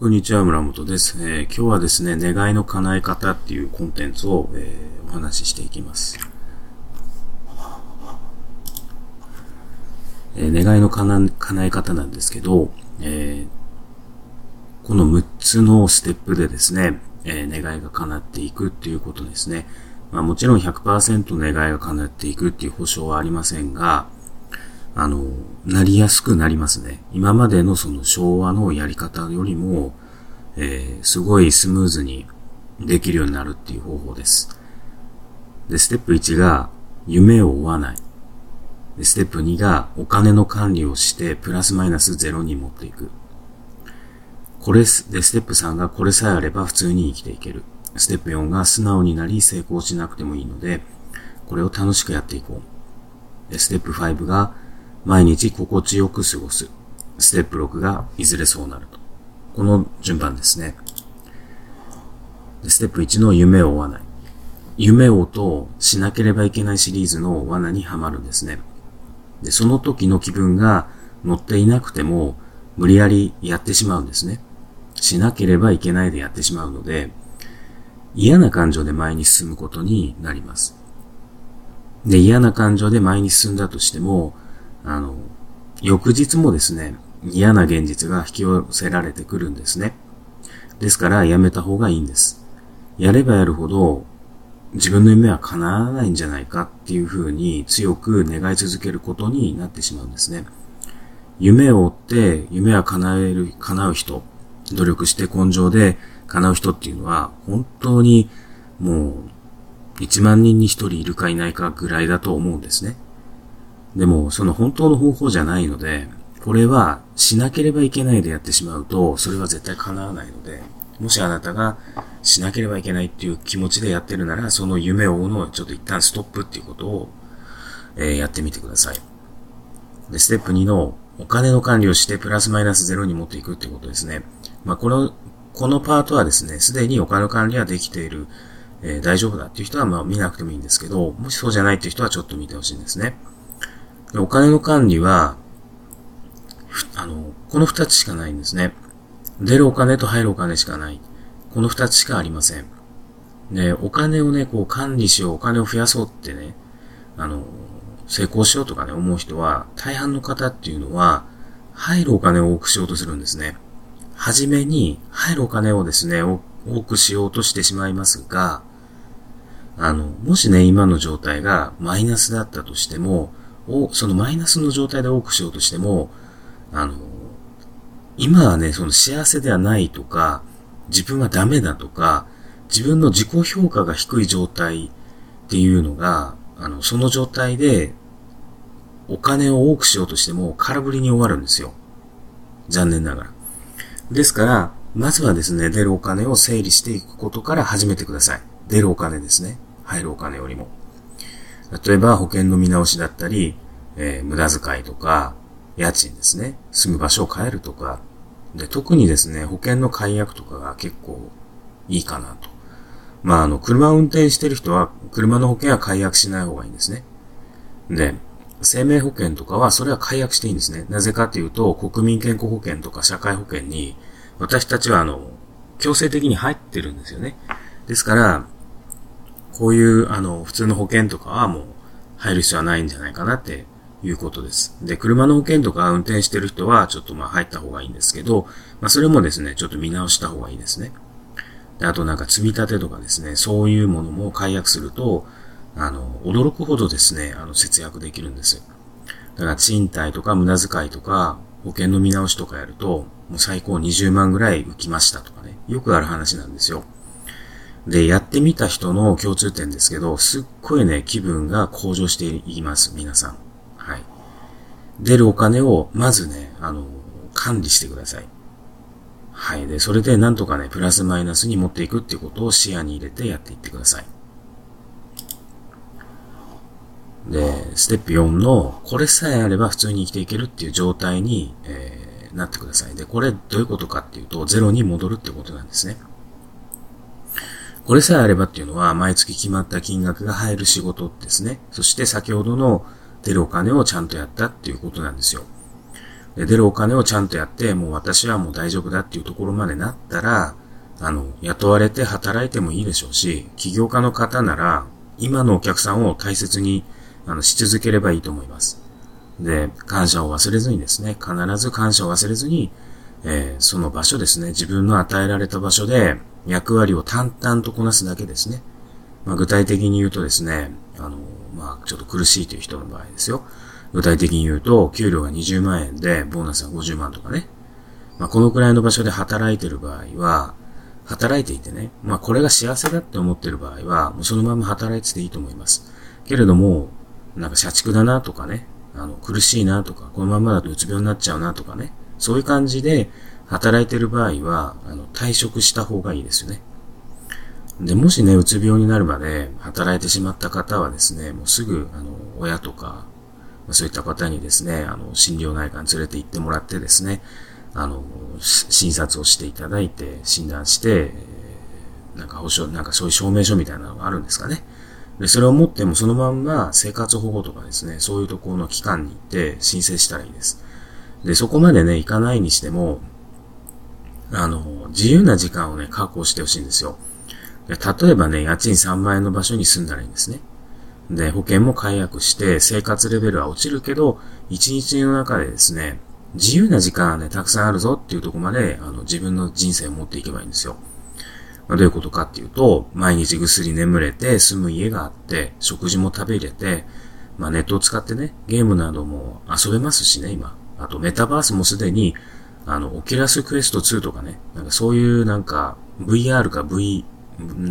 こんにちは、村本です、えー、今日はですね、願いの叶え方っていうコンテンツを、えー、お話ししていきます。えー、願いの叶え方なんですけど、えこの6つのステップでですね、え願いが叶っていくっていうことですね。まあ、もちろん100%願いが叶っていくっていう保証はありませんが、あの、なりやすくなりますね。今までのその昭和のやり方よりも、えー、すごいスムーズにできるようになるっていう方法です。で、ステップ1が、夢を追わない。で、ステップ2が、お金の管理をして、プラスマイナスゼロに持っていく。これ、で、ステップ3が、これさえあれば普通に生きていける。ステップ4が、素直になり成功しなくてもいいので、これを楽しくやっていこう。で、ステップ5が、毎日心地よく過ごす。ステップ6がいずれそうなると。この順番ですね。ステップ1の夢を追わない。夢をとしなければいけないシリーズの罠にはまるんですね。で、その時の気分が乗っていなくても無理やりやってしまうんですね。しなければいけないでやってしまうので、嫌な感情で前に進むことになります。で、嫌な感情で前に進んだとしても、あの、翌日もですね、嫌な現実が引き寄せられてくるんですね。ですからやめた方がいいんです。やればやるほど自分の夢は叶わないんじゃないかっていうふうに強く願い続けることになってしまうんですね。夢を追って夢は叶える、叶う人、努力して根性で叶う人っていうのは本当にもう1万人に1人いるかいないかぐらいだと思うんですね。でも、その本当の方法じゃないので、これはしなければいけないでやってしまうと、それは絶対叶わないので、もしあなたがしなければいけないっていう気持ちでやってるなら、その夢を追うのをちょっと一旦ストップっていうことを、えー、やってみてください。で、ステップ2のお金の管理をしてプラスマイナスゼロに持っていくってことですね。まあ、この、このパートはですね、すでにお金の管理はできている、えー、大丈夫だっていう人はまあ見なくてもいいんですけど、もしそうじゃないっていう人はちょっと見てほしいんですね。お金の管理は、あの、この二つしかないんですね。出るお金と入るお金しかない。この二つしかありません。で、お金をね、こう管理しよう、お金を増やそうってね、あの、成功しようとかね、思う人は、大半の方っていうのは、入るお金を多くしようとするんですね。はじめに、入るお金をですね、多くしようとしてしまいますが、あの、もしね、今の状態がマイナスだったとしても、を、そのマイナスの状態で多くしようとしても、あの、今はね、その幸せではないとか、自分はダメだとか、自分の自己評価が低い状態っていうのが、あの、その状態で、お金を多くしようとしても空振りに終わるんですよ。残念ながら。ですから、まずはですね、出るお金を整理していくことから始めてください。出るお金ですね。入るお金よりも。例えば保険の見直しだったり、えー、無駄遣いとか、家賃ですね。住む場所を変えるとか。で、特にですね、保険の解約とかが結構いいかなと。まあ、あの、車を運転してる人は、車の保険は解約しない方がいいんですね。で、生命保険とかは、それは解約していいんですね。なぜかというと、国民健康保険とか社会保険に、私たちはあの、強制的に入ってるんですよね。ですから、こういう、あの、普通の保険とかはもう入る必要はないんじゃないかなっていうことです。で、車の保険とか運転してる人はちょっとまあ入った方がいいんですけど、まあそれもですね、ちょっと見直した方がいいですね。で、あとなんか積み立てとかですね、そういうものも解約すると、あの、驚くほどですね、あの、節約できるんですよ。だから賃貸とか無駄遣いとか、保険の見直しとかやると、もう最高20万ぐらい浮きましたとかね、よくある話なんですよ。で、やってみた人の共通点ですけど、すっごいね、気分が向上していきます、皆さん。出るお金を、まずね、あの、管理してください。はい。で、それでなんとかね、プラスマイナスに持っていくっていうことを視野に入れてやっていってください。で、ステップ4の、これさえあれば普通に生きていけるっていう状態に、えー、なってください。で、これどういうことかっていうと、ゼロに戻るってことなんですね。これさえあればっていうのは、毎月決まった金額が入る仕事ですね。そして先ほどの出るお金をちゃんとやったっていうことなんですよ。で出るお金をちゃんとやって、もう私はもう大丈夫だっていうところまでなったら、あの、雇われて働いてもいいでしょうし、起業家の方なら、今のお客さんを大切に、あの、し続ければいいと思います。で、感謝を忘れずにですね、必ず感謝を忘れずに、えー、その場所ですね、自分の与えられた場所で役割を淡々とこなすだけですね。まあ、具体的に言うとですね、あの、まあ、ちょっと苦しいという人の場合ですよ。具体的に言うと、給料が20万円で、ボーナスが50万とかね。まあ、このくらいの場所で働いてる場合は、働いていてね、まあ、これが幸せだって思ってる場合は、もうそのまま働いてていいと思います。けれども、なんか社畜だなとかね、あの、苦しいなとか、このままだとうつ病になっちゃうなとかね、そういう感じで働いてる場合は、あの、退職した方がいいですよね。で、もしね、うつ病になるまで働いてしまった方はですね、もうすぐ、あの、親とか、そういった方にですね、あの、診療内科に連れて行ってもらってですね、あの、診察をしていただいて、診断して、なんか保証、なんかそういう証明書みたいなのがあるんですかね。で、それを持ってもそのまんま生活保護とかですね、そういうところの機関に行って申請したらいいです。で、そこまでね、行かないにしても、あの、自由な時間をね、確保してほしいんですよ。例えばね、家賃3万円の場所に住んだらいいんですね。で、保険も解約して生活レベルは落ちるけど、1日の中でですね、自由な時間はね、たくさんあるぞっていうとこまで、あの、自分の人生を持っていけばいいんですよ。まあ、どういうことかっていうと、毎日ぐっすり眠れて、住む家があって、食事も食べれて、まあネットを使ってね、ゲームなども遊べますしね、今。あとメタバースもすでに、あの、オキュラスクエスト2とかね、なんかそういうなんか VR か V、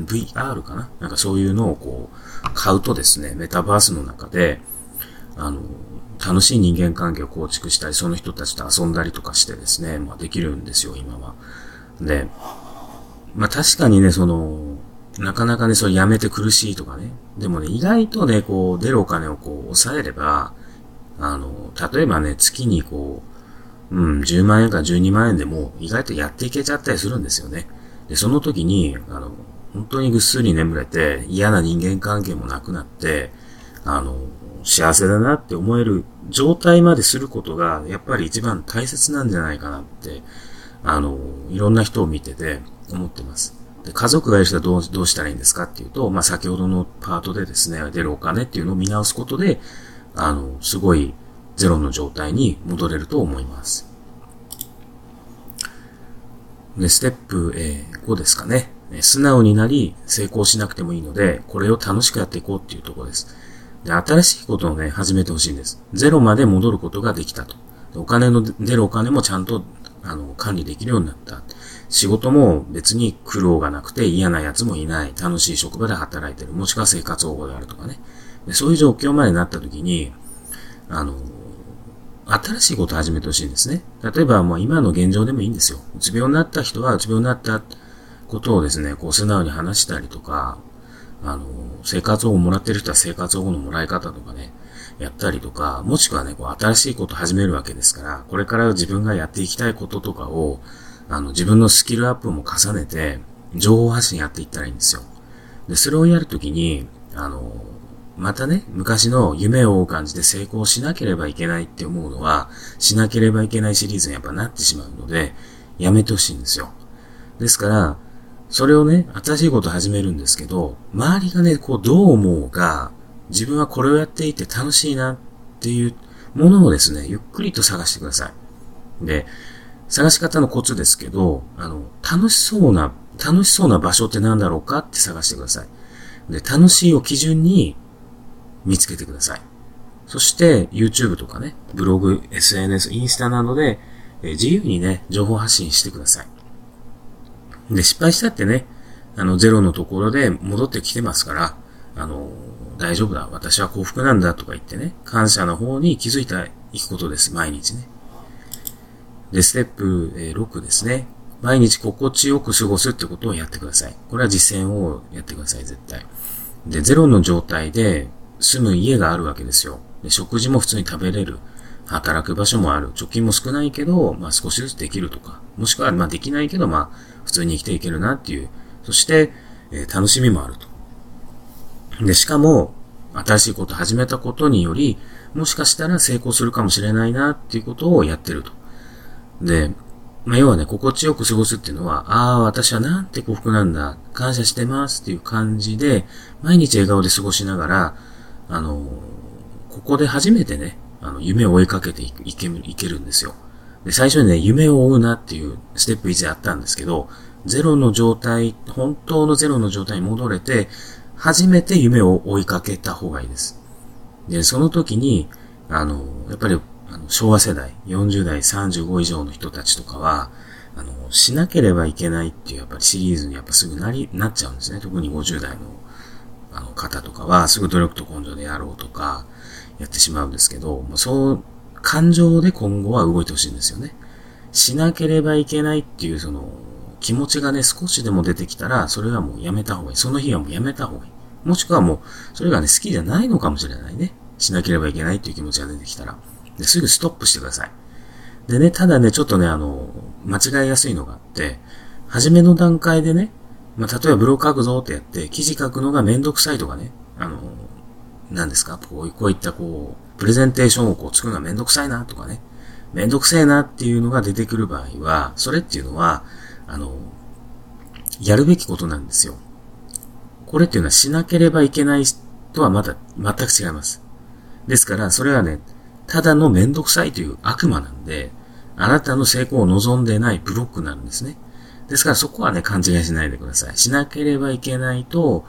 VR かな？なんかそういうのをこう、買うとですね、メタバースの中で、あの、楽しい人間関係を構築したり、その人たちと遊んだりとかしてですね、まあできるんですよ、今は。で、まあ確かにね、その、なかなかね、それやめて苦しいとかね。でもね、意外とね、こう、出るお金をこう、抑えれば、あの、例えばね、月にこう、うん、10万円か12万円でも、意外とやっていけちゃったりするんですよね。で、その時に、あの、本当にぐっすり眠れて、嫌な人間関係もなくなって、あの、幸せだなって思える状態まですることが、やっぱり一番大切なんじゃないかなって、あの、いろんな人を見てて、思ってます。で家族がいる人はどうどうしたらいいんですかっていうと、まあ、先ほどのパートでですね、出るお金っていうのを見直すことで、あの、すごいゼロの状態に戻れると思います。で、ステップ、えー、5ですかね。素直になり、成功しなくてもいいので、これを楽しくやっていこうっていうところです。で、新しいことをね、始めてほしいんです。ゼロまで戻ることができたと。お金の出るお金もちゃんと、あの、管理できるようになった。仕事も別に苦労がなくて嫌な奴もいない。楽しい職場で働いてる。もしくは生活保護であるとかね。でそういう状況までなった時に、あの、新しいことを始めてほしいんですね。例えば、もう今の現状でもいいんですよ。うつ病になった人はうつ病になったことをですね、こう素直に話したりとか、あの、生活保護もらってる人は生活保護のもらい方とかね、やったりとか、もしくはね、こう新しいこと始めるわけですから、これから自分がやっていきたいこととかを、あの、自分のスキルアップも重ねて、情報発信やっていったらいいんですよ。で、それをやるときに、あの、またね、昔の夢を追う感じで成功しなければいけないって思うのは、しなければいけないシリーズにやっぱなってしまうので、やめてほしいんですよ。ですから、それをね、新しいこと始めるんですけど、周りがね、こうどう思うか、自分はこれをやっていて楽しいなっていうものをですね、ゆっくりと探してください。で、探し方のコツですけど、あの、楽しそうな、楽しそうな場所って何だろうかって探してください。で、楽しいを基準に見つけてください。そして、YouTube とかね、ブログ、SNS、インスタなどで、え自由にね、情報発信してください。で、失敗したってね、あの、ゼロのところで戻ってきてますから、あの、大丈夫だ、私は幸福なんだとか言ってね、感謝の方に気づいていくことです、毎日ね。で、ステップ6ですね。毎日心地よく過ごすってことをやってください。これは実践をやってください、絶対。で、ゼロの状態で住む家があるわけですよ。で、食事も普通に食べれる。働く場所もある。貯金も少ないけど、まあ少しずつできるとか。もしくは、まあできないけど、まあ普通に生きていけるなっていう。そして、えー、楽しみもあると。で、しかも、新しいことを始めたことにより、もしかしたら成功するかもしれないなっていうことをやってると。で、まあ、要はね、心地よく過ごすっていうのは、ああ、私はなんて幸福なんだ、感謝してますっていう感じで、毎日笑顔で過ごしながら、あの、ここで初めてね、あの、夢を追いかけていけいけるんですよ。で、最初にね、夢を追うなっていうステップ1であったんですけど、ゼロの状態、本当のゼロの状態に戻れて、初めて夢を追いかけた方がいいです。で、その時に、あの、やっぱり、あの昭和世代、40代35以上の人たちとかは、あの、しなければいけないっていうやっぱりシリーズにやっぱすぐなり、なっちゃうんですね。特に50代のあの方とかは、すぐ努力と根性でやろうとか、やってしまうんですけど、そう、感情で今後は動いてほしいんですよね。しなければいけないっていうその、気持ちがね、少しでも出てきたら、それはもうやめた方がいい。その日はもうやめた方がいい。もしくはもう、それがね、好きじゃないのかもしれないね。しなければいけないっていう気持ちが出てきたら。ですぐストップしてください。でね、ただね、ちょっとね、あの、間違いやすいのがあって、初めの段階でね、まあ、例えばブログ書くぞってやって、記事書くのがめんどくさいとかね、あの、何ですか？こうこういったこう、プレゼンテーションをこう作るのがめんどくさいなとかね、めんどくせえなっていうのが出てくる場合は、それっていうのは、あの、やるべきことなんですよ。これっていうのはしなければいけないとはまた全く違います。ですから、それはね、ただのめんどくさいという悪魔なんで、あなたの成功を望んでないブロックなんですね。ですからそこはね、勘違いしないでください。しなければいけないと、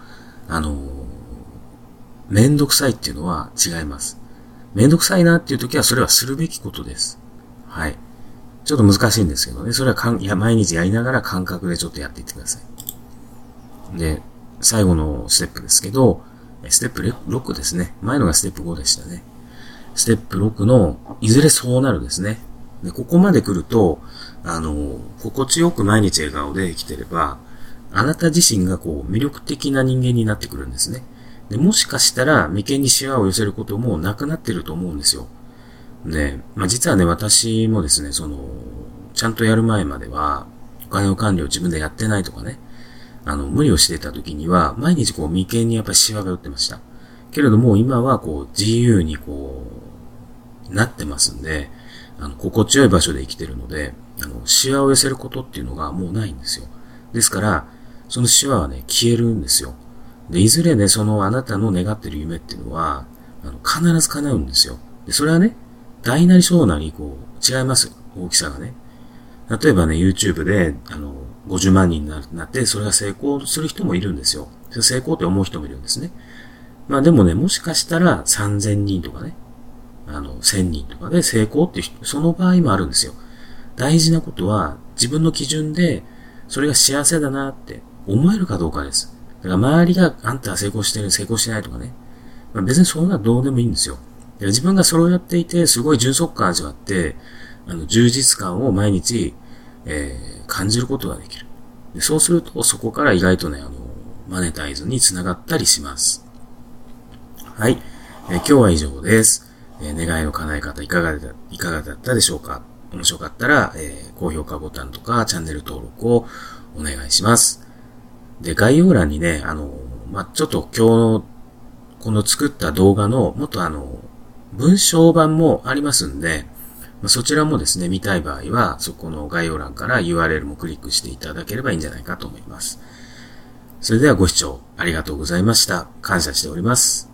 あの、めんどくさいっていうのは違います。めんどくさいなっていう時はそれはするべきことです。はい。ちょっと難しいんですけどね。それはかんいや毎日やりながら感覚でちょっとやっていってください。で、最後のステップですけど、ステップ6ですね。前のがステップ5でしたね。ステップ6の、いずれそうなるですね。で、ここまで来ると、あの、心地よく毎日笑顔で生きてれば、あなた自身がこう、魅力的な人間になってくるんですね。で、もしかしたら、眉間にシワを寄せることもなくなってると思うんですよ。で、まあ、実はね、私もですね、その、ちゃんとやる前までは、お金の管理を自分でやってないとかね、あの、無理をしてた時には、毎日こう、眉間にやっぱりシワが寄ってました。けれども、今はこう、自由にこう、なってますんで、あの、心地よい場所で生きてるので、あの、シワを寄せることっていうのがもうないんですよ。ですから、そのシワはね、消えるんですよ。で、いずれね、そのあなたの願ってる夢っていうのは、あの、必ず叶うんですよ。で、それはね、大なり小なり、こう、違います。大きさがね。例えばね、YouTube で、あの、50万人になって、それが成功する人もいるんですよ。成功って思う人もいるんですね。まあでもね、もしかしたら3000人とかね、あの、1000人とかで成功って人、その場合もあるんですよ。大事なことは、自分の基準で、それが幸せだなって思えるかどうかです。だから周りがあんたは成功してる、成功してないとかね。まあ、別にそんなどうでもいいんですよ。自分がそれをやっていて、すごい充足感味わって、あの、充実感を毎日、えー、感じることができる。でそうすると、そこから意外とね、あの、マネタイズにつながったりします。はい。えー、今日は以上です。えー、願いの叶え方いかがだ、いかがだったでしょうか面白かったら、えー、高評価ボタンとかチャンネル登録をお願いします。で、概要欄にね、あの、まあ、ちょっと今日、この作った動画の、もっとあの、文章版もありますんで、まあ、そちらもですね、見たい場合は、そこの概要欄から URL もクリックしていただければいいんじゃないかと思います。それではご視聴ありがとうございました。感謝しております。